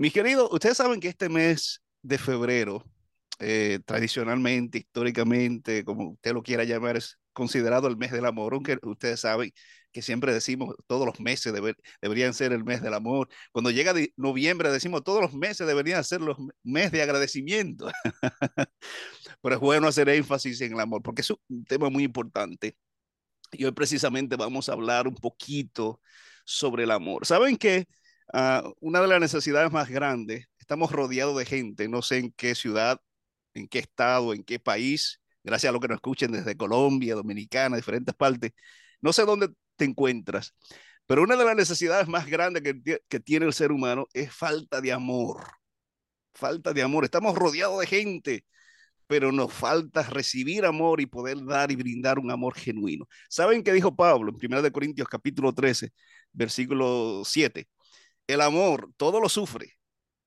Mis queridos, ustedes saben que este mes de febrero, eh, tradicionalmente, históricamente, como usted lo quiera llamar, es considerado el mes del amor, aunque ustedes saben que siempre decimos todos los meses deberían ser el mes del amor. Cuando llega noviembre decimos todos los meses deberían ser los meses de agradecimiento. Pero es bueno hacer énfasis en el amor porque es un tema muy importante. Y hoy precisamente vamos a hablar un poquito sobre el amor. ¿Saben que uh, una de las necesidades más grandes, estamos rodeados de gente, no sé en qué ciudad, en qué estado, en qué país, gracias a lo que nos escuchen desde Colombia, Dominicana, diferentes partes, no sé dónde te encuentras, pero una de las necesidades más grandes que, que tiene el ser humano es falta de amor. Falta de amor. Estamos rodeados de gente pero nos falta recibir amor y poder dar y brindar un amor genuino. ¿Saben qué dijo Pablo en 1 Corintios capítulo 13, versículo 7? El amor todo lo sufre,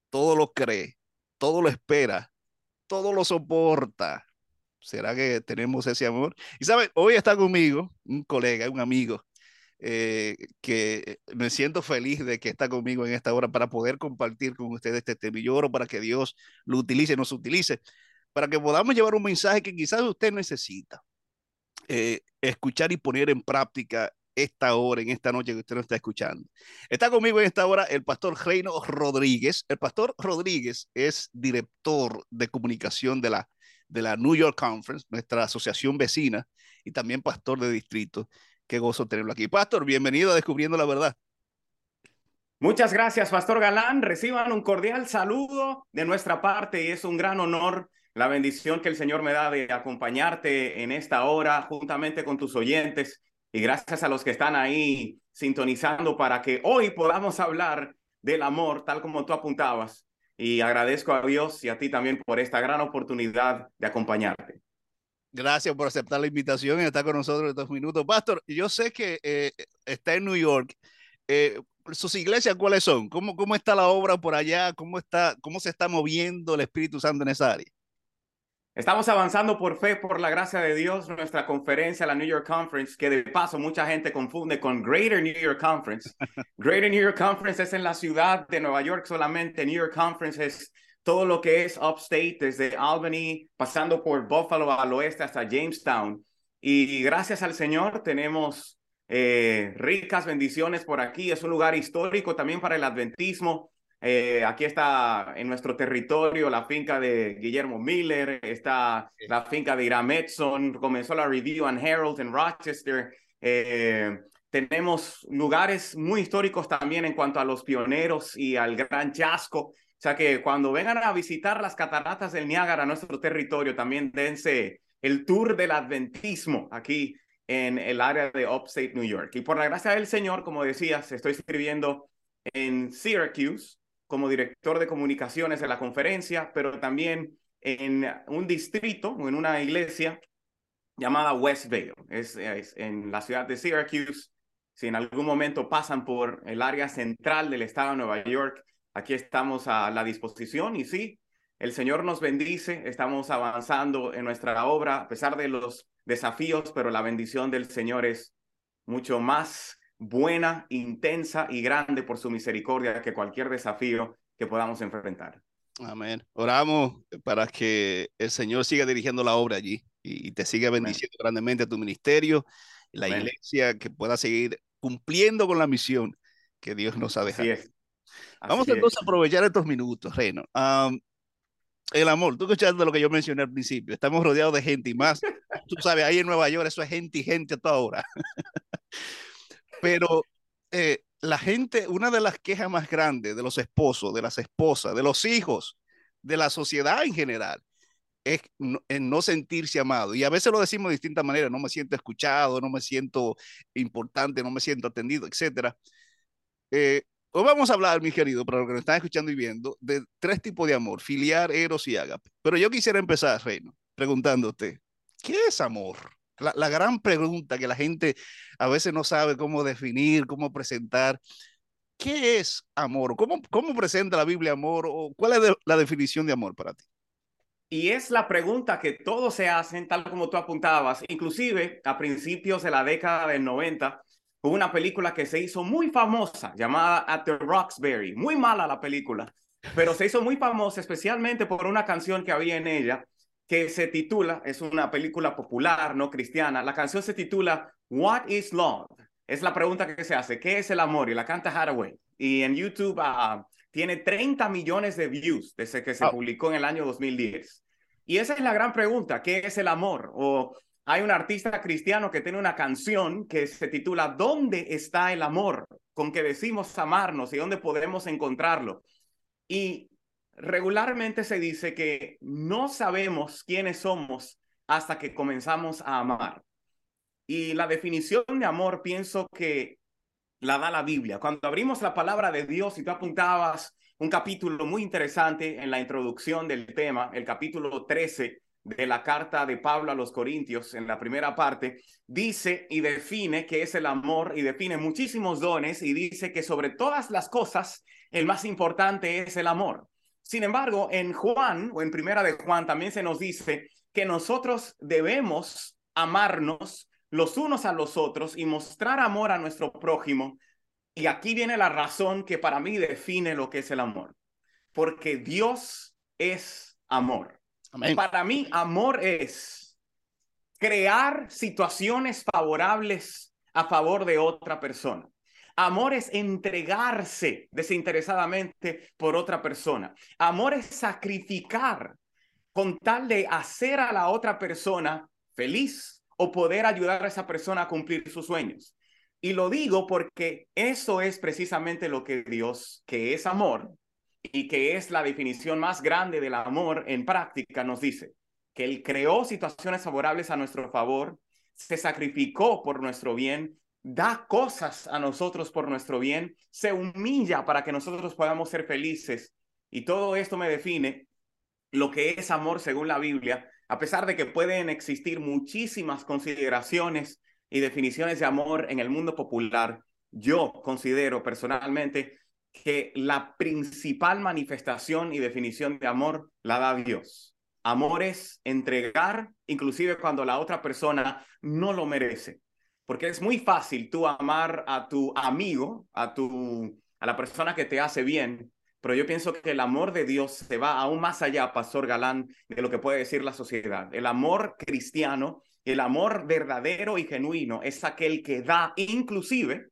todo lo cree, todo lo espera, todo lo soporta. ¿Será que tenemos ese amor? Y saben, hoy está conmigo un colega, un amigo, eh, que me siento feliz de que está conmigo en esta hora para poder compartir con ustedes este tema. Y yo oro para que Dios lo utilice, nos utilice para que podamos llevar un mensaje que quizás usted necesita eh, escuchar y poner en práctica esta hora, en esta noche que usted nos está escuchando. Está conmigo en esta hora el pastor Reino Rodríguez. El pastor Rodríguez es director de comunicación de la, de la New York Conference, nuestra asociación vecina, y también pastor de distrito. Qué gozo tenerlo aquí. Pastor, bienvenido a Descubriendo la Verdad. Muchas gracias, Pastor Galán. Reciban un cordial saludo de nuestra parte y es un gran honor la bendición que el Señor me da de acompañarte en esta hora juntamente con tus oyentes y gracias a los que están ahí sintonizando para que hoy podamos hablar del amor tal como tú apuntabas. Y agradezco a Dios y a ti también por esta gran oportunidad de acompañarte. Gracias por aceptar la invitación y estar con nosotros estos minutos. Pastor, yo sé que eh, está en New York. Eh, ¿Sus iglesias cuáles son? ¿Cómo, ¿Cómo está la obra por allá? ¿Cómo, está, ¿Cómo se está moviendo el Espíritu Santo en esa área? Estamos avanzando por fe, por la gracia de Dios, nuestra conferencia, la New York Conference, que de paso mucha gente confunde con Greater New York Conference. Greater New York Conference es en la ciudad de Nueva York solamente. New York Conference es todo lo que es upstate, desde Albany, pasando por Buffalo al oeste hasta Jamestown. Y gracias al Señor tenemos eh, ricas bendiciones por aquí. Es un lugar histórico también para el adventismo. Eh, aquí está en nuestro territorio la finca de Guillermo Miller, está la finca de Iram Edson, comenzó la Review and Herald en Rochester. Eh, tenemos lugares muy históricos también en cuanto a los pioneros y al gran chasco. O sea que cuando vengan a visitar las cataratas del Niágara, nuestro territorio, también dense el tour del adventismo aquí en el área de Upstate New York. Y por la gracia del Señor, como decías, estoy escribiendo en Syracuse, como director de comunicaciones de la conferencia, pero también en un distrito o en una iglesia llamada Westvale. Es, es en la ciudad de Syracuse. Si en algún momento pasan por el área central del estado de Nueva York, aquí estamos a la disposición y sí, el Señor nos bendice, estamos avanzando en nuestra obra a pesar de los desafíos, pero la bendición del Señor es mucho más buena, intensa y grande por su misericordia que cualquier desafío que podamos enfrentar. Amén. Oramos para que el Señor siga dirigiendo la obra allí y, te siga bendiciendo grandemente a tu ministerio, la iglesia, que pueda seguir cumpliendo con la misión que Dios nos ha dejado. Vamos entonces a aprovechar estos minutos, Reino. el amor, tú escuchaste lo que yo mencioné al principio, estamos rodeados de gente y más, tú sabes, ahí en Nueva York eso es gente y gente a toda hora. Pero eh, la gente, una de las quejas más grandes de los esposos, de las esposas, de los hijos, de la sociedad en general, es no, sentirse amado. Y a veces lo decimos de distintas maneras, no me siento escuchado, no me siento importante, no me siento atendido, etc. Eh, hoy vamos a hablar, mi querido, para los que nos están escuchando y viendo, de tres tipos de amor, filiar, eros y ágape. Pero yo quisiera empezar, Reino, preguntándote, ¿qué es amor? La, gran pregunta que la gente a veces no sabe cómo definir, cómo presentar. ¿Qué es amor? ¿Cómo, cómo presenta la Biblia amor? ¿O ¿Cuál es la definición de amor para ti? Y es la pregunta que todos se hacen, tal como tú apuntabas, inclusive a principios de la década del 90, hubo una película que se hizo muy famosa llamada At the Roxbury, muy mala la película, pero se hizo muy famosa especialmente por una canción que había en ella que se titula, es una película popular, no cristiana, la canción se titula What is Love? Es la pregunta que se hace, ¿qué es el amor? Y la canta Hathaway. Y en YouTube uh, tiene 30 millones de views desde que se publicó en el año 2010. Y esa es la gran pregunta, ¿qué es el amor? O hay un artista cristiano que tiene una canción que se titula ¿Dónde está el amor? Con que decimos amarnos y dónde podemos encontrarlo. Y regularmente se dice que no sabemos quiénes somos hasta que comenzamos a amar. Y la definición de amor pienso que la da la Biblia. Cuando abrimos la palabra de Dios y tú apuntabas un capítulo muy interesante en la introducción del tema, el capítulo 13 de la carta de Pablo a los Corintios, en la primera parte, dice y define qué es el amor y define muchísimos dones y dice que sobre todas las cosas, el más importante es el amor. Sin embargo, en Juan o en primera de Juan también se nos dice que nosotros debemos amarnos los unos a los otros y mostrar amor a nuestro prójimo. Y aquí viene la razón que para mí define lo que es el amor. Porque Dios es amor. Para mí, amor es crear situaciones favorables a favor de otra persona. Amor es entregarse desinteresadamente por otra persona. Amor es sacrificar con tal de hacer a la otra persona feliz o poder ayudar a esa persona a cumplir sus sueños. Y lo digo porque eso es precisamente lo que Dios, que es amor y que es la definición más grande del amor en práctica, nos dice que Él creó situaciones favorables a nuestro favor, se sacrificó por nuestro bien da cosas a nosotros por nuestro bien, se humilla para que nosotros podamos ser felices. Y todo esto me define lo que es amor según la Biblia, a pesar de que pueden existir muchísimas consideraciones y definiciones de amor en el mundo popular, yo considero personalmente que la principal manifestación y definición de amor la da Dios. Amor es entregar, inclusive cuando la otra persona no lo merece. Porque es muy fácil tú amar a tu amigo, a, tu, a la persona que te hace bien, pero yo pienso que el amor de Dios se va aún más allá, Pastor Galán, de lo que puede decir la sociedad. El amor cristiano, el amor verdadero y genuino es aquel que da inclusive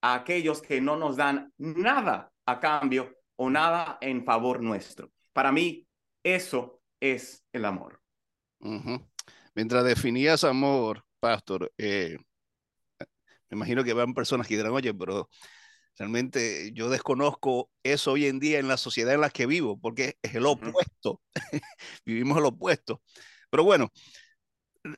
a aquellos que no nos dan nada a cambio o nada en favor nuestro. Para mí, eso es el amor. Mientras definías amor, Pastor, eh, me imagino que van personas que dirán, oye, pero realmente yo desconozco eso hoy en día en la sociedad en la que vivo, porque es el opuesto. Vivimos el opuesto. Pero bueno,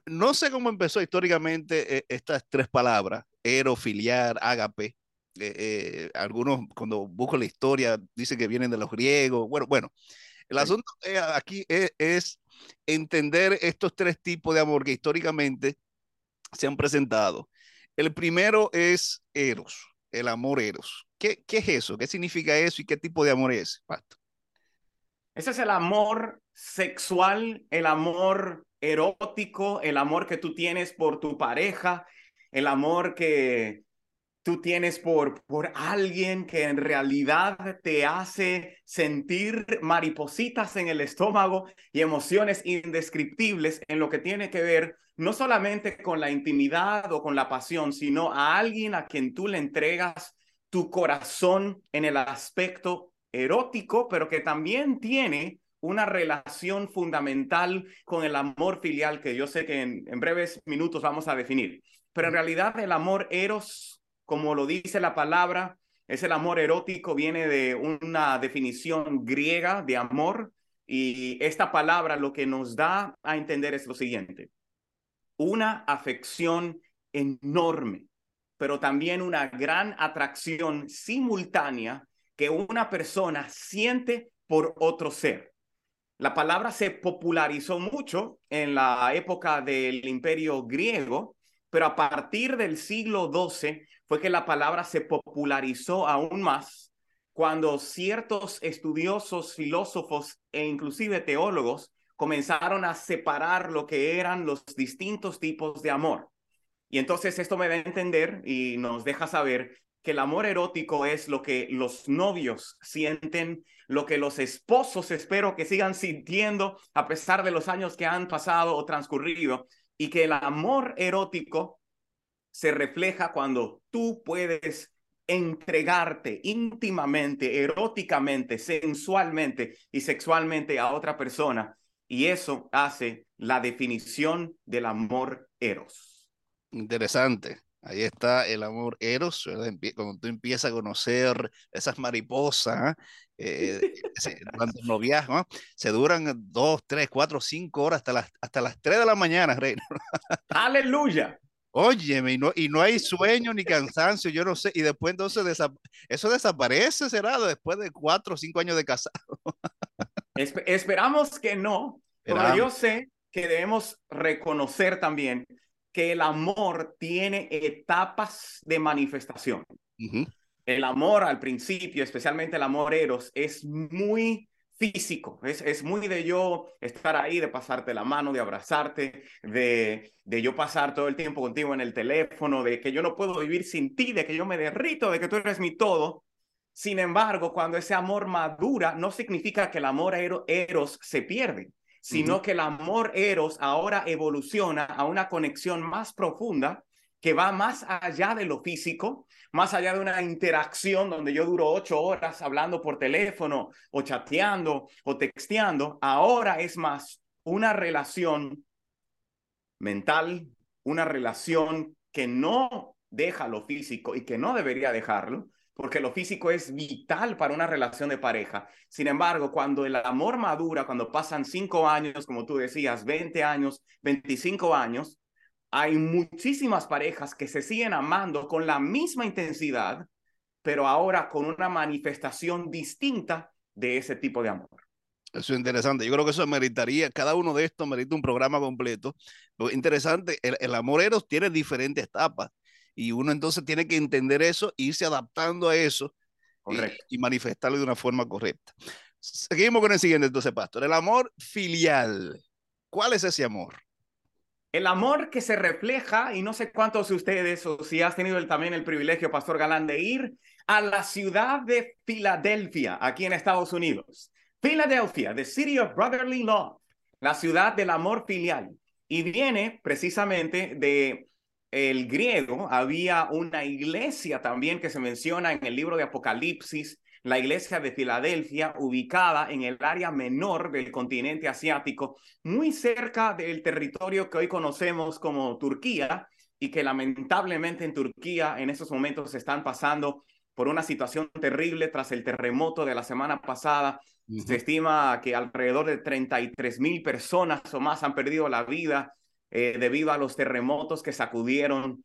no sé cómo empezó históricamente eh, estas tres palabras, erofiliar, ágape. Eh, eh, algunos cuando busco la historia dicen que vienen de los griegos. Bueno, bueno, el asunto aquí es, es, entender estos tres tipos de amor que históricamente se han presentado el primero es Eros, el amor Eros. ¿Qué, ¿Qué, es eso? ¿Qué significa eso y qué tipo de amor es, Ese es el amor sexual, el amor erótico, el amor que tú tienes por tu pareja, el amor que tú tienes por, por alguien que en realidad te hace sentir maripositas en el estómago y emociones indescriptibles en lo que tiene que ver no solamente con la intimidad o con la pasión, sino a alguien a quien tú le entregas tu corazón en el aspecto erótico, pero que también tiene una relación fundamental con el amor filial que yo sé que en, en breves minutos vamos a definir. Pero en realidad el amor eros como lo dice la palabra, es el amor erótico, viene de una definición griega de amor y esta palabra lo que nos da a entender es lo siguiente, una afección enorme, pero también una gran atracción simultánea que una persona siente por otro ser. La palabra se popularizó mucho en la época del imperio griego, pero a partir del siglo XII fue que la palabra se popularizó aún más cuando ciertos estudiosos, filósofos e inclusive teólogos comenzaron a separar lo que eran los distintos tipos de amor. Y entonces esto me da a entender y nos deja saber que el amor erótico es lo que los novios sienten, lo que los esposos espero que sigan sintiendo a pesar de los años que han pasado o transcurrido, y que el amor erótico se refleja cuando tú puedes entregarte íntimamente, eróticamente, sensualmente y sexualmente a otra persona. Y eso hace la definición del amor eros. Interesante. Ahí está el amor eros, cuando tú empiezas a conocer esas mariposas, eh, durante el noviazgo, se duran dos, tres, cuatro, cinco horas hasta las, hasta las tres de la mañana, Reino. Aleluya. Óyeme, y no, y no hay sueño ni cansancio, yo no sé, y después entonces eso desaparece, será después de cuatro o cinco años de casado. esperamos que no, pero yo sé que debemos reconocer también que el amor tiene etapas de manifestación. El amor al principio, especialmente el amor eros, es muy físico, es, es muy de yo estar ahí, de pasarte la mano, de abrazarte, de, de yo pasar todo el tiempo contigo en el teléfono, de que yo no puedo vivir sin ti, de que yo me derrito, de que tú eres mi todo. Sin embargo, cuando ese amor madura, no significa que el amor eros se pierde sino que el amor eros ahora evoluciona a una conexión más profunda que va más allá de lo físico, más allá de una interacción donde yo duro ocho horas hablando por teléfono o chateando o texteando, ahora es más una relación mental, una relación que no deja lo físico y que no debería dejarlo, porque lo físico es vital para una relación de pareja. Sin embargo, cuando el amor madura, cuando pasan cinco años, como tú decías, 20 años, 25 años, hay muchísimas parejas que se siguen amando con la misma intensidad, pero ahora con una manifestación distinta de ese tipo de amor. Eso es interesante. Yo creo que eso meritaría, cada uno de estos merita un programa completo. Lo interesante, el, el amor eros tiene diferentes etapas y uno entonces tiene que entender eso, irse adaptando a eso y, manifestarlo de una forma correcta. Seguimos con el siguiente entonces, Pastor. El amor filial. ¿Cuál es ese amor? El amor que se refleja, y no sé cuántos de ustedes, o si has tenido también el privilegio, Pastor Galán, de ir a la ciudad de Filadelfia, aquí en Estados Unidos. Filadelfia, the city of brotherly love, la ciudad del amor filial. Y viene precisamente de el griego había una iglesia también que se menciona en el libro de Apocalipsis, la iglesia de Filadelfia, ubicada en el área menor del continente asiático, muy cerca del territorio que hoy conocemos como Turquía y que lamentablemente en Turquía en esos momentos se están pasando por una situación terrible tras el terremoto de la semana pasada. Se estima que alrededor de 33 mil personas o más han perdido la vida eh, debido a los terremotos que sacudieron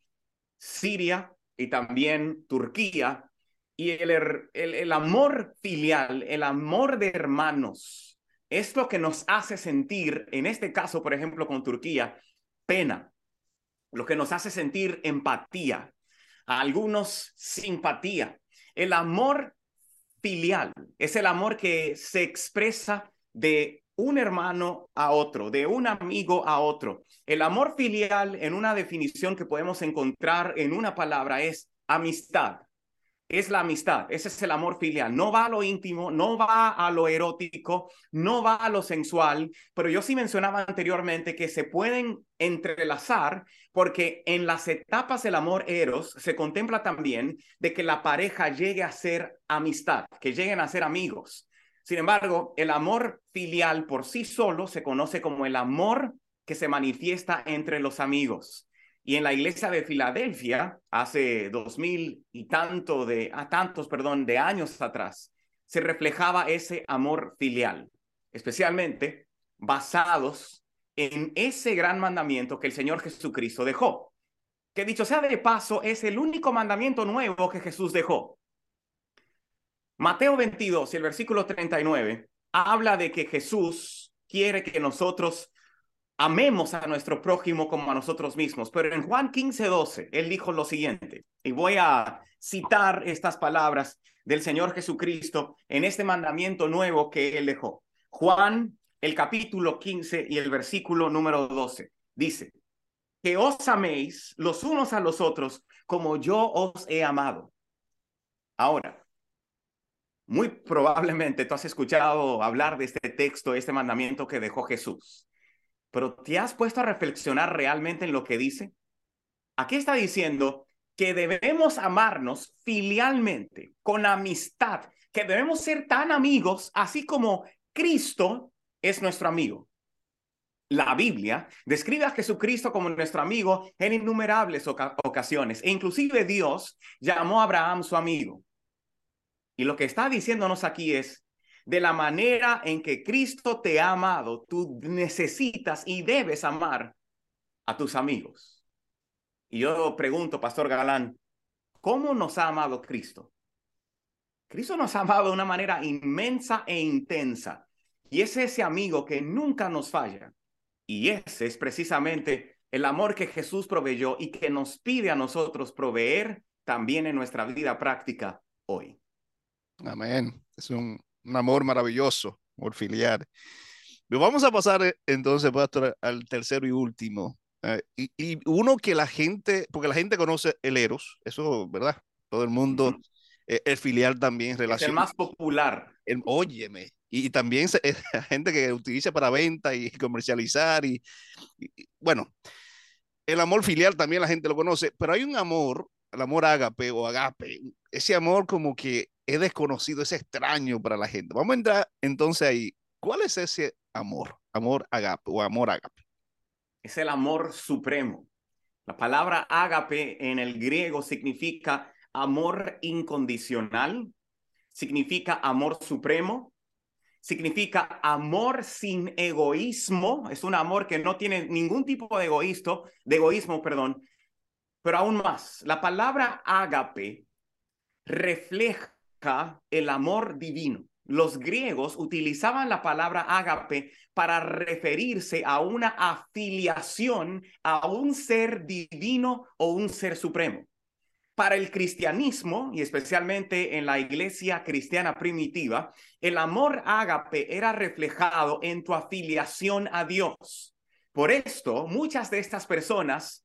Siria y también Turquía. Y el, el, el amor filial, el amor de hermanos, es lo que nos hace sentir, en este caso, por ejemplo, con Turquía, pena, lo que nos hace sentir empatía, a algunos simpatía. El amor filial es el amor que se expresa de un hermano a otro, de un amigo a otro. El amor filial, en una definición que podemos encontrar en una palabra, es amistad. Es la amistad, ese es el amor filial. No va a lo íntimo, no va a lo erótico, no va a lo sensual, pero yo sí mencionaba anteriormente que se pueden entrelazar porque en las etapas del amor eros se contempla también de que la pareja llegue a ser amistad, que lleguen a ser amigos. Sin embargo, el amor filial por sí solo se conoce como el amor que se manifiesta entre los amigos. Y en la iglesia de Filadelfia, hace dos mil y tanto de, a tantos, perdón, de años atrás, se reflejaba ese amor filial, especialmente basados en ese gran mandamiento que el Señor Jesucristo dejó. Que dicho sea de paso, es el único mandamiento nuevo que Jesús dejó. Mateo 22 y el versículo 39 habla de que Jesús quiere que nosotros amemos a nuestro prójimo como a nosotros mismos. Pero en Juan 15, 12, él dijo lo siguiente, y voy a citar estas palabras del Señor Jesucristo en este mandamiento nuevo que él dejó. Juan, el capítulo 15 y el versículo número 12, dice, que os améis los unos a los otros como yo os he amado. Ahora, muy probablemente tú has escuchado hablar de este texto, este mandamiento que dejó Jesús, pero ¿te has puesto a reflexionar realmente en lo que dice? Aquí está diciendo que debemos amarnos filialmente, con amistad, que debemos ser tan amigos, así como Cristo es nuestro amigo. La Biblia describe a Jesucristo como nuestro amigo en innumerables ocasiones e inclusive Dios llamó a Abraham su amigo. Y lo que está diciéndonos aquí es, de la manera en que Cristo te ha amado, tú necesitas y debes amar a tus amigos. Y yo pregunto, Pastor Galán, ¿cómo nos ha amado Cristo? Cristo nos ha amado de una manera inmensa e intensa. Y es ese amigo que nunca nos falla. Y ese es precisamente el amor que Jesús proveyó y que nos pide a nosotros proveer también en nuestra vida práctica hoy. Amén. Es un, amor maravilloso, amor filial. vamos a pasar eh, entonces, pastor, al tercero y último. Eh, y, uno que la gente, porque la gente conoce el Eros, eso, ¿verdad? Todo el mundo, eh, el filial también relaciona. Es el más popular. El, óyeme, y, también hay gente que utiliza para venta y comercializar y, bueno, el amor filial también la gente lo conoce, pero hay un amor, el amor ágape o agape, ese amor como que es desconocido, es extraño para la gente. Vamos a entrar entonces ahí. ¿Cuál es ese amor? Amor agape o amor agape. Es el amor supremo. La palabra agape en el griego significa amor incondicional, significa amor supremo, significa amor sin egoísmo, es un amor que no tiene ningún tipo de egoísmo, de egoísmo, perdón. Pero aún más, la palabra agape refleja el amor divino. Los griegos utilizaban la palabra ágape para referirse a una afiliación a un ser divino o un ser supremo. Para el cristianismo, y especialmente en la iglesia cristiana primitiva, el amor ágape era reflejado en tu afiliación a Dios. Por esto, muchas de estas personas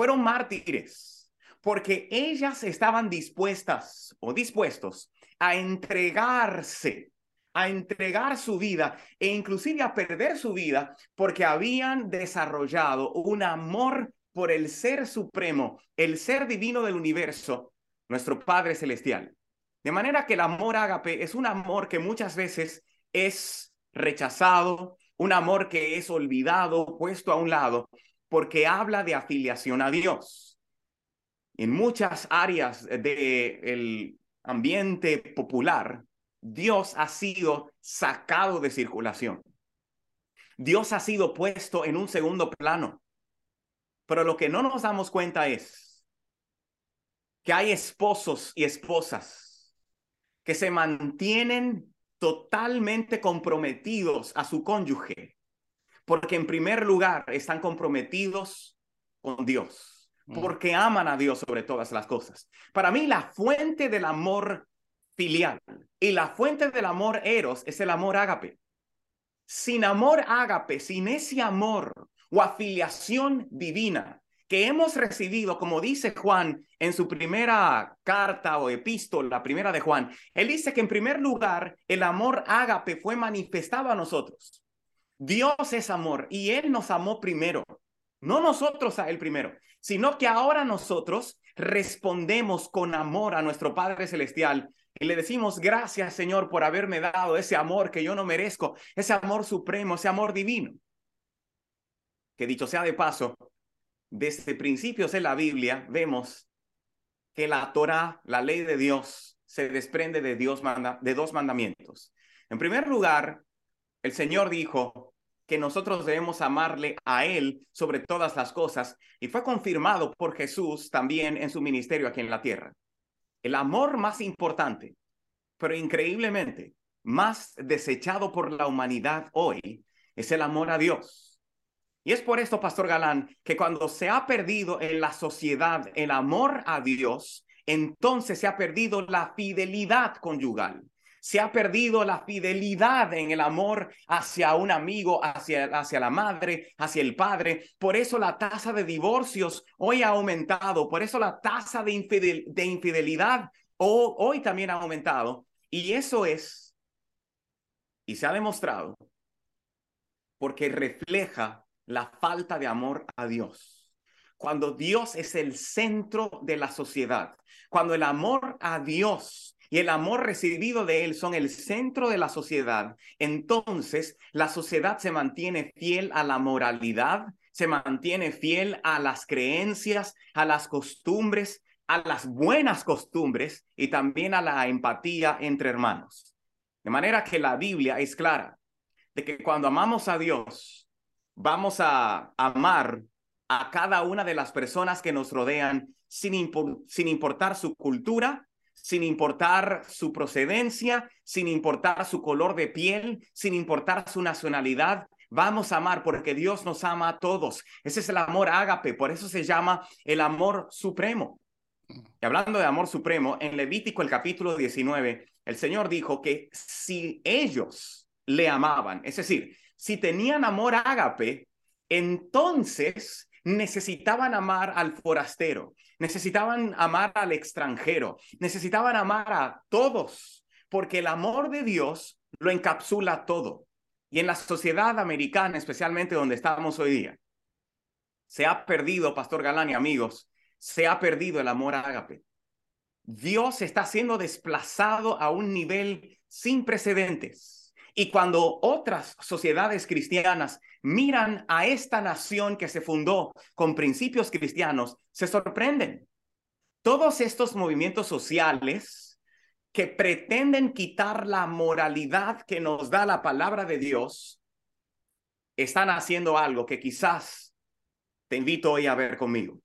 fueron mártires, porque ellas estaban dispuestas o dispuestos a entregarse, a entregar su vida e inclusive a perder su vida porque habían desarrollado un amor por el ser supremo, el ser divino del universo, nuestro Padre Celestial. De manera que el amor ágape es un amor que muchas veces es rechazado, un amor que es olvidado, puesto a un lado, porque habla de afiliación a Dios. En muchas áreas del ambiente popular, Dios ha sido sacado de circulación. Dios ha sido puesto en un segundo plano. Pero lo que no nos damos cuenta es que hay esposos y esposas que se mantienen totalmente comprometidos a su cónyuge, porque en primer lugar están comprometidos con Dios Mm. porque aman a Dios sobre todas las cosas. Para mí, la fuente del amor filial y la fuente del amor eros es el amor ágape. Sin amor ágape, sin ese amor o afiliación divina que hemos recibido, como dice Juan en su primera carta o epístola, la primera de Juan, él dice que en primer lugar el amor ágape fue manifestado a nosotros. Dios es amor y Él nos amó primero, no nosotros a Él primero sino que ahora nosotros respondemos con amor a nuestro Padre Celestial y le decimos gracias Señor por haberme dado ese amor que yo no merezco, ese amor supremo, ese amor divino. Que dicho sea de paso, desde principios en la Biblia vemos que la Torah, la ley de Dios, se desprende de, Dios de dos mandamientos. En primer lugar, el Señor dijo, que nosotros debemos amarle a Él sobre todas las cosas y fue confirmado por Jesús también en su ministerio aquí en la tierra. El amor más importante, pero increíblemente más desechado por la humanidad hoy, es el amor a Dios. Y es por esto, Pastor Galán, que cuando se ha perdido en la sociedad el amor a Dios, entonces se ha perdido la fidelidad conyugal se ha perdido la fidelidad en el amor hacia un amigo, hacia, hacia la madre, hacia el padre. Por eso la tasa de divorcios hoy ha aumentado, por eso la tasa de, de infidelidad hoy también ha aumentado. Y eso es, y se ha demostrado, porque refleja la falta de amor a Dios. Cuando Dios es el centro de la sociedad, cuando el amor a Dios y el amor recibido de Él son el centro de la sociedad, entonces la sociedad se mantiene fiel a la moralidad, se mantiene fiel a las creencias, a las costumbres, a las buenas costumbres y también a la empatía entre hermanos. De manera que la Biblia es clara de que cuando amamos a Dios, vamos a amar a cada una de las personas que nos rodean sin, sin importar su cultura, sin importar su procedencia, sin importar su color de piel, sin importar su nacionalidad. Vamos a amar porque Dios nos ama a todos. Ese es el amor ágape, por eso se llama el amor supremo. Y hablando de amor supremo, en Levítico el capítulo 19, el Señor dijo que si ellos le amaban, es decir, si tenían amor ágape, entonces necesitaban amar al forastero, necesitaban amar al extranjero, necesitaban amar a todos, porque el amor de Dios lo encapsula todo. Y en la sociedad americana, especialmente donde estamos hoy día, se ha perdido, Pastor Galán y amigos, se ha perdido el amor ágape. Dios está siendo desplazado a un nivel sin precedentes. Y cuando otras sociedades cristianas miran a esta nación que se fundó con principios cristianos, se sorprenden. Todos estos movimientos sociales que pretenden quitar la moralidad que nos da la palabra de Dios, están haciendo algo que quizás te invito hoy a ver conmigo.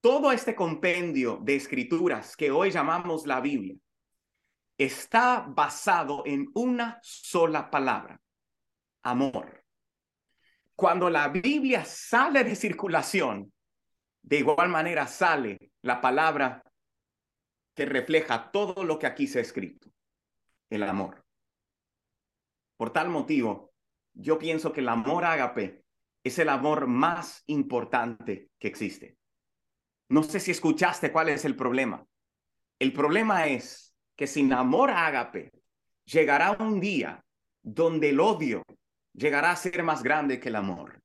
Todo este compendio de escrituras que hoy llamamos la Biblia está basado en una sola palabra, amor. Cuando la Biblia sale de circulación, de igual manera sale la palabra que refleja todo lo que aquí se ha escrito, el amor. Por tal motivo, yo pienso que el amor ágape es el amor más importante que existe. No sé si escuchaste cuál es el problema. El problema es que sin amor ágape llegará un día donde el odio llegará a ser más grande que el amor,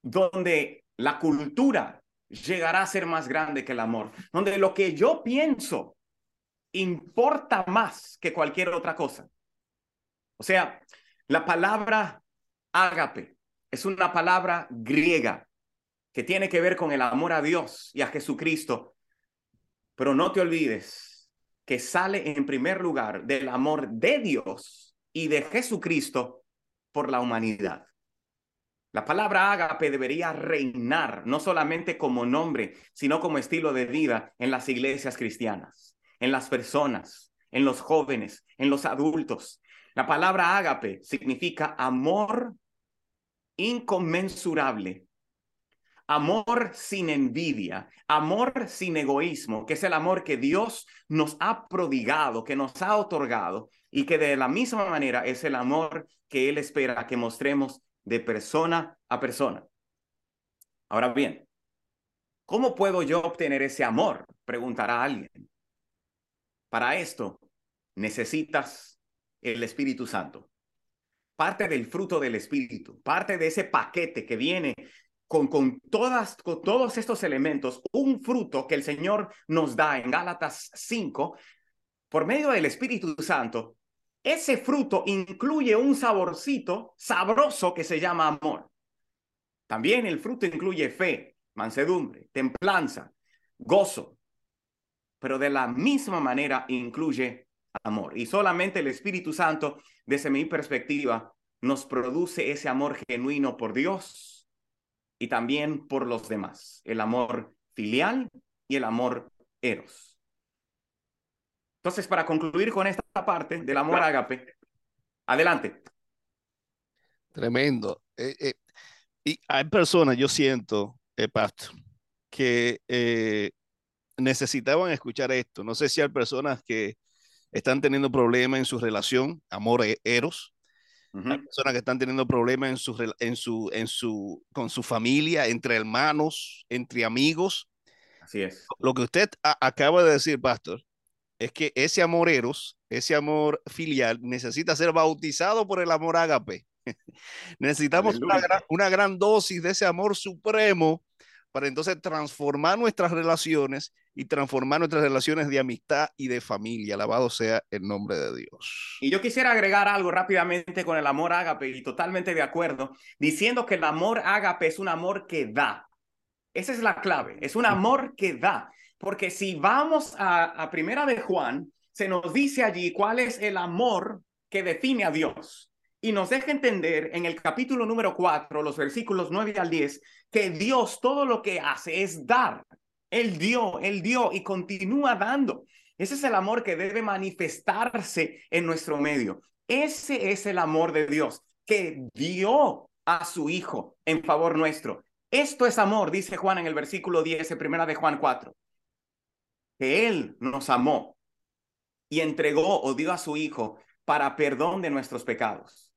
donde la cultura llegará a ser más grande que el amor, donde lo que yo pienso importa más que cualquier otra cosa. O sea, la palabra ágape es una palabra griega que tiene que ver con el amor a Dios y a Jesucristo. Pero no te olvides que sale en primer lugar del amor de Dios y de Jesucristo por la humanidad. La palabra ágape debería reinar no solamente como nombre, sino como estilo de vida en las iglesias cristianas, en las personas, en los jóvenes, en los adultos. La palabra ágape significa amor inconmensurable amor sin envidia, amor sin egoísmo, que es el amor que Dios nos ha prodigado, que nos ha otorgado y que de la misma manera es el amor que Él espera que mostremos de persona a persona. Ahora bien, ¿cómo puedo yo obtener ese amor? Preguntará alguien. Para esto necesitas el Espíritu Santo parte del fruto del Espíritu, parte de ese paquete que viene con, todas, con todos estos elementos, un fruto que el Señor nos da en Gálatas 5, por medio del Espíritu Santo, ese fruto incluye un saborcito sabroso que se llama amor. También el fruto incluye fe, mansedumbre, templanza, gozo, pero de la misma manera incluye amor. Y solamente el Espíritu Santo, desde mi perspectiva, nos produce ese amor genuino por Dios y también por los demás, el amor filial y el amor eros. Entonces, para concluir con esta parte del amor ágape, adelante. Tremendo. Eh, eh, y hay personas, yo siento, eh, Pastor, que necesitaban escuchar esto. No sé si hay personas que están teniendo problemas en su relación, amor e, eros, hay personas que están teniendo problemas en su, en su, en su, con su familia, entre hermanos, entre amigos. Así es. Lo que usted acaba de decir, Pastor, es que ese amor eros, ese amor filial, necesita ser bautizado por el amor ágape. Necesitamos una gran, una gran, dosis de ese amor supremo para entonces transformar nuestras relaciones y transformar nuestras relaciones de amistad y de familia. Alabado sea el nombre de Dios. Y yo quisiera agregar algo rápidamente con el amor ágape y totalmente de acuerdo, diciendo que el amor ágape es un amor que da. Esa es la clave, es un amor que da. Porque si vamos a, a Primera de Juan, se nos dice allí cuál es el amor que define a Dios. Y nos deja entender en el capítulo número 4, los versículos 9 al 10, que Dios todo lo que hace es dar. Él dio, Él dio y continúa dando. Ese es el amor que debe manifestarse en nuestro medio. Ese es el amor de Dios que dio a su Hijo en favor nuestro. Esto es amor, dice Juan en el versículo 10, primera de Juan 4 que Él nos amó y entregó o dio a su Hijo para perdón de nuestros pecados.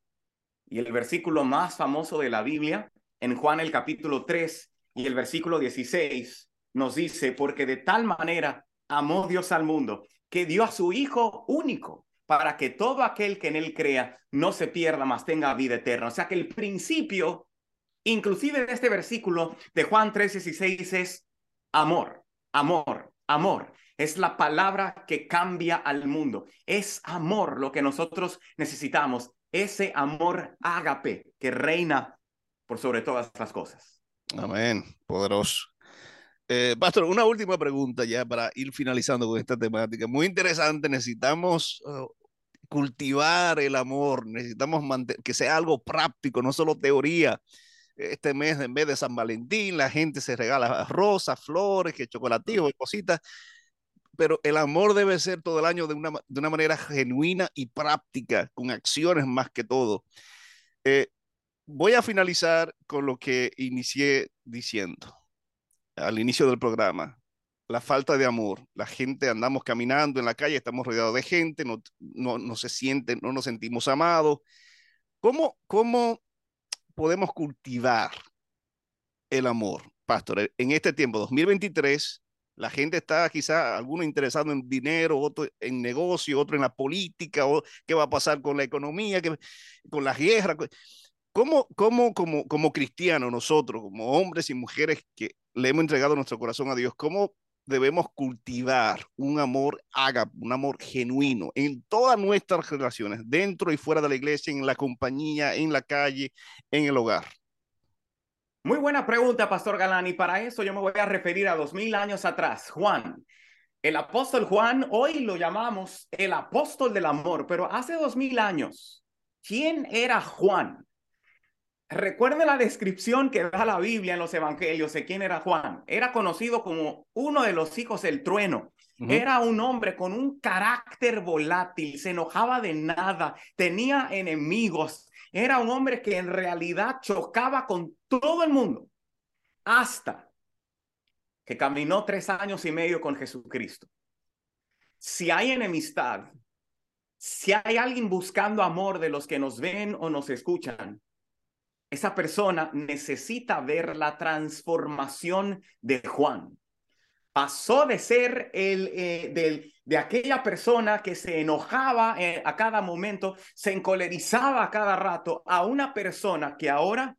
Y el versículo más famoso de la Biblia, en Juan el capítulo 3 y el versículo 16, nos dice, porque de tal manera amó Dios al mundo, que dio a su Hijo único, para que todo aquel que en él crea no se pierda, mas tenga vida eterna. O sea que el principio, inclusive de este versículo de Juan 3, 16, es amor, amor, amor. Es la palabra que cambia al mundo. Es amor lo que nosotros necesitamos. Ese amor ágape que reina por sobre todas las cosas. Amén. Poderoso. Eh, Pastor, una última pregunta ya para ir finalizando con esta temática. Muy interesante. Necesitamos uh, cultivar el amor. Necesitamos que sea algo práctico, no solo teoría este mes en vez de San Valentín, la gente se regala rosas, flores, que chocolatillos y cositas, pero el amor debe ser todo el año de una, de una manera genuina y práctica, con acciones más que todo. Eh, voy a finalizar con lo que inicié diciendo al inicio del programa. La falta de amor. La gente andamos caminando en la calle, estamos rodeados de gente, no, no, no se sienten, no nos sentimos amados. ¿Cómo, cómo podemos cultivar el amor, pastor? En este tiempo, 2023, la gente está quizá, alguno interesado en dinero, otro en negocio, otro en la política, o qué va a pasar con la economía, con las guerras. ¿Cómo, cómo como, como cristianos, nosotros, como hombres y mujeres que le hemos entregado nuestro corazón a Dios, cómo debemos cultivar un amor ágape, un amor genuino en todas nuestras relaciones, dentro y fuera de la iglesia, en la compañía, en la calle, en el hogar. Muy buena pregunta, Pastor Galán, y para eso yo me voy a referir a dos mil años atrás. Juan, el apóstol Juan, hoy lo llamamos el apóstol del amor, pero hace dos mil años, ¿quién era Juan? Recuerden la descripción que da la Biblia en los evangelios de quién era Juan. Era conocido como uno de los hijos del trueno. Era un hombre con un carácter volátil, se enojaba de nada, tenía enemigos. Era un hombre que en realidad chocaba con todo el mundo hasta que caminó tres años y medio con Jesucristo. Si hay enemistad, si hay alguien buscando amor de los que nos ven o nos escuchan, esa persona necesita ver la transformación de Juan. Pasó de ser el eh, de aquella persona que se enojaba eh, a cada momento, se encolerizaba a cada rato, a una persona que ahora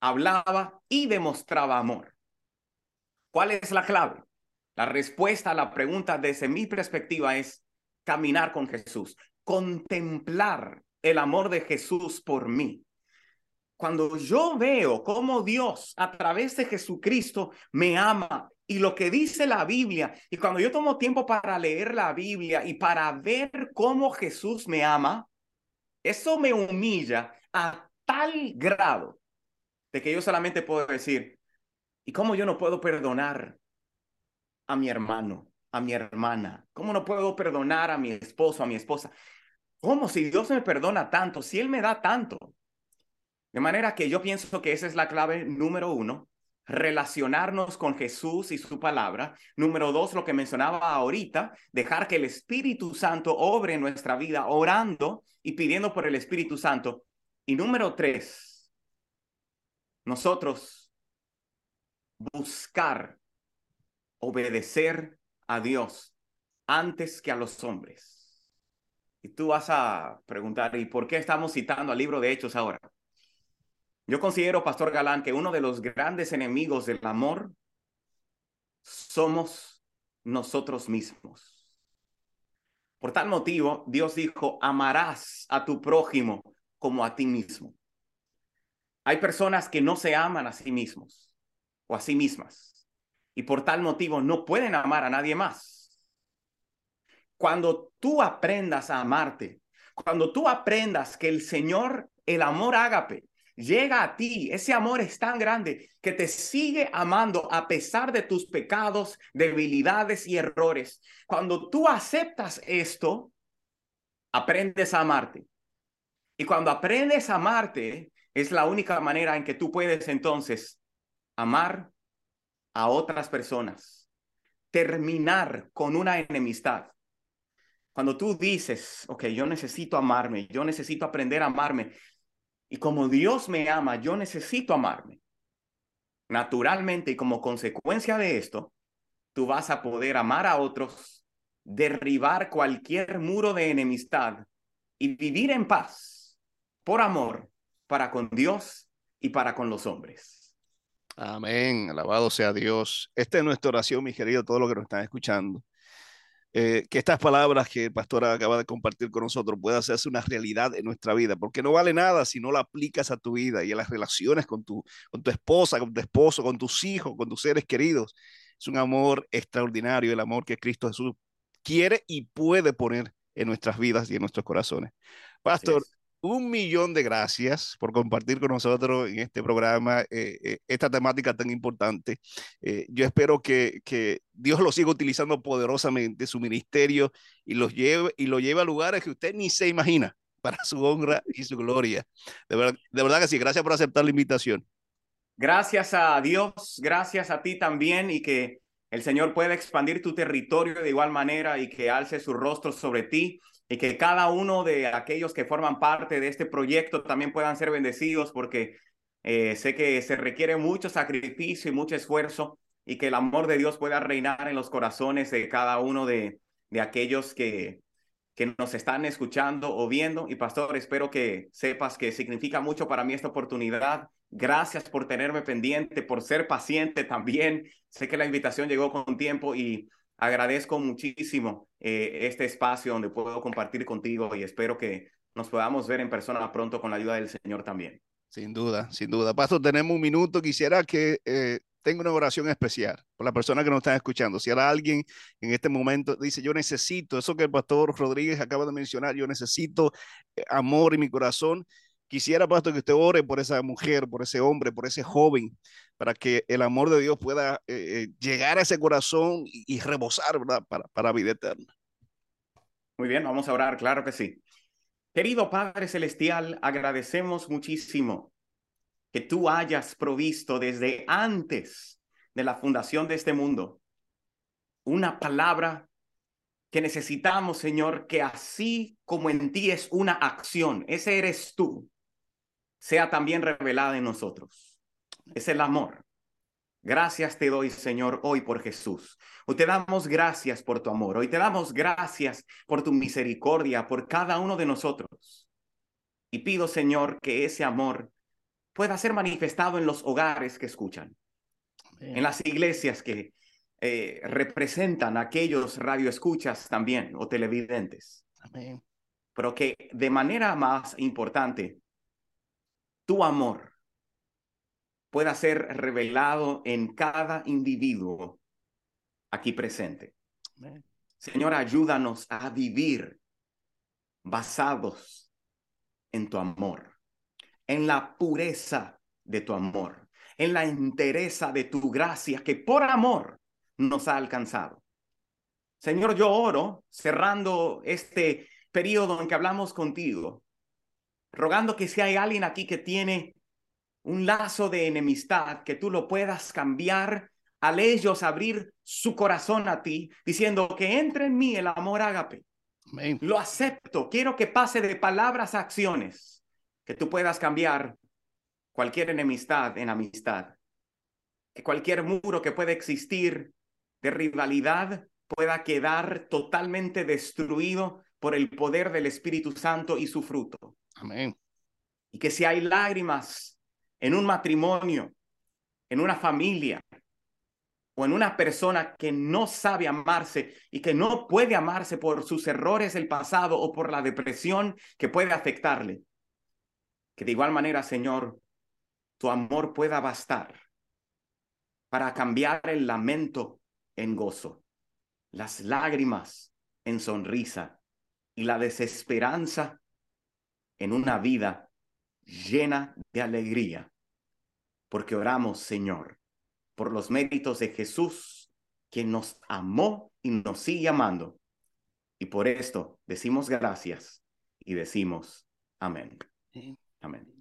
hablaba y demostraba amor. ¿Cuál es la clave? La respuesta a la pregunta desde mi perspectiva es caminar con Jesús, contemplar el amor de Jesús por mí cuando yo veo cómo Dios a través de Jesucristo me ama y lo que dice la Biblia, y cuando yo tomo tiempo para leer la Biblia y para ver cómo Jesús me ama, eso me humilla a tal grado de que yo solamente puedo decir, ¿y cómo yo no puedo perdonar a mi hermano, a mi hermana? ¿Cómo no puedo perdonar a mi esposo, a mi esposa? ¿Cómo si Dios me perdona tanto, si Él me da tanto? De manera que yo pienso que esa es la clave número uno, relacionarnos con Jesús y su palabra. Número dos, lo que mencionaba ahorita, dejar que el Espíritu Santo obre en nuestra vida orando y pidiendo por el Espíritu Santo. Y número tres, nosotros buscar obedecer a Dios antes que a los hombres. Y tú vas a preguntar, ¿y por qué estamos citando al libro de Hechos ahora? Yo considero, Pastor Galán, que uno de los grandes enemigos del amor somos nosotros mismos. Por tal motivo, Dios dijo, amarás a tu prójimo como a ti mismo. Hay personas que no se aman a sí mismos o a sí mismas y por tal motivo no pueden amar a nadie más. Cuando tú aprendas a amarte, cuando tú aprendas que el Señor, el amor ágape, llega a ti, ese amor es tan grande que te sigue amando a pesar de tus pecados, debilidades y errores. Cuando tú aceptas esto, aprendes a amarte. Y cuando aprendes a amarte, es la única manera en que tú puedes entonces amar a otras personas, terminar con una enemistad. Cuando tú dices, ok, yo necesito amarme, yo necesito aprender a amarme, y como Dios me ama, yo necesito amarme. Naturalmente y como consecuencia de esto, tú vas a poder amar a otros, derribar cualquier muro de enemistad y vivir en paz por amor para con Dios y para con los hombres. Amén, alabado sea Dios. Esta es nuestra oración, mi querido, todo lo que nos están escuchando. Eh, que estas palabras que el pastor acaba de compartir con nosotros puedan hacerse una realidad en nuestra vida, porque no vale nada si no la aplicas a tu vida y a las relaciones con tu, con tu esposa, con tu esposo, con tus hijos, con tus seres queridos. Es un amor extraordinario, el amor que Cristo Jesús quiere y puede poner en nuestras vidas y en nuestros corazones. Pastor, un millón de gracias por compartir con nosotros en este programa eh, eh, esta temática tan importante. Eh, yo espero que, que, Dios lo siga utilizando poderosamente, su ministerio, y, los lleve, y lo lleve a lugares que usted ni se imagina para su honra y su gloria. De verdad, de verdad que sí, gracias por aceptar la invitación. Gracias a Dios, gracias a ti también y que el Señor pueda expandir tu territorio de igual manera y que alce su rostro sobre ti y que cada uno de aquellos que forman parte de este proyecto también puedan ser bendecidos porque eh, sé que se requiere mucho sacrificio y mucho esfuerzo y que el amor de Dios pueda reinar en los corazones de cada uno de, de aquellos que, que nos están escuchando o viendo. Y pastor, espero que sepas que significa mucho para mí esta oportunidad. Gracias por tenerme pendiente, por ser paciente también. Sé que la invitación llegó con tiempo y agradezco muchísimo eh, este espacio donde puedo compartir contigo y espero que nos podamos ver en persona pronto con la ayuda del Señor también. Sin duda, sin duda. Pastor, tenemos un minuto. Quisiera que eh, tenga una oración especial por la persona que nos está escuchando. Si hay alguien en este momento dice, yo necesito eso que el pastor Rodríguez acaba de mencionar, yo necesito eh, amor en mi corazón. Quisiera, pastor, que usted ore por esa mujer, por ese hombre, por ese joven, para que el amor de Dios pueda eh, eh, llegar a ese corazón y, rebosar, ¿verdad? Para, para vida eterna. Muy bien, vamos a orar, claro que sí. Querido Padre Celestial, agradecemos muchísimo que tú hayas provisto desde antes de la fundación de este mundo una palabra que necesitamos, Señor, que así como en ti es una acción, ese eres tú, sea también revelada en nosotros. Es el amor. Gracias te doy, Señor, hoy por Jesús. Hoy te damos gracias por tu amor. Hoy te damos gracias por tu misericordia, por cada uno de nosotros. Y pido, Señor, que ese amor pueda ser manifestado en los hogares que escuchan, en las iglesias que eh, representan a aquellos radioescuchas también o televidentes. Amén. Pero que de manera más importante, tu amor pueda ser revelado en cada individuo aquí presente. Señor, ayúdanos a vivir basados en tu amor, en la pureza de tu amor, en la entereza de tu gracia que por amor nos ha alcanzado. Señor, yo oro cerrando este periodo en que hablamos contigo, rogando que si hay alguien aquí que tiene un lazo de enemistad, que tú lo puedas cambiar al ellos abrir su corazón a ti, diciendo que entre en mí el amor ágape. Lo acepto, quiero que pase de palabras a acciones, que tú puedas cambiar cualquier enemistad en amistad, que cualquier muro que pueda existir de rivalidad pueda quedar totalmente destruido por el poder del Espíritu Santo y su fruto. Amén. Y que si hay lágrimas en un matrimonio, en una familia o en una persona que no sabe amarse y que no puede amarse por sus errores del pasado o por la depresión que puede afectarle, que de igual manera, Señor, tu amor pueda bastar para cambiar el lamento en gozo, las lágrimas en sonrisa y la desesperanza en una vida llena de alegría. Porque oramos, Señor, por los méritos de Jesús, quien nos amó y nos sigue amando. Y por esto decimos gracias y decimos amén. Amén.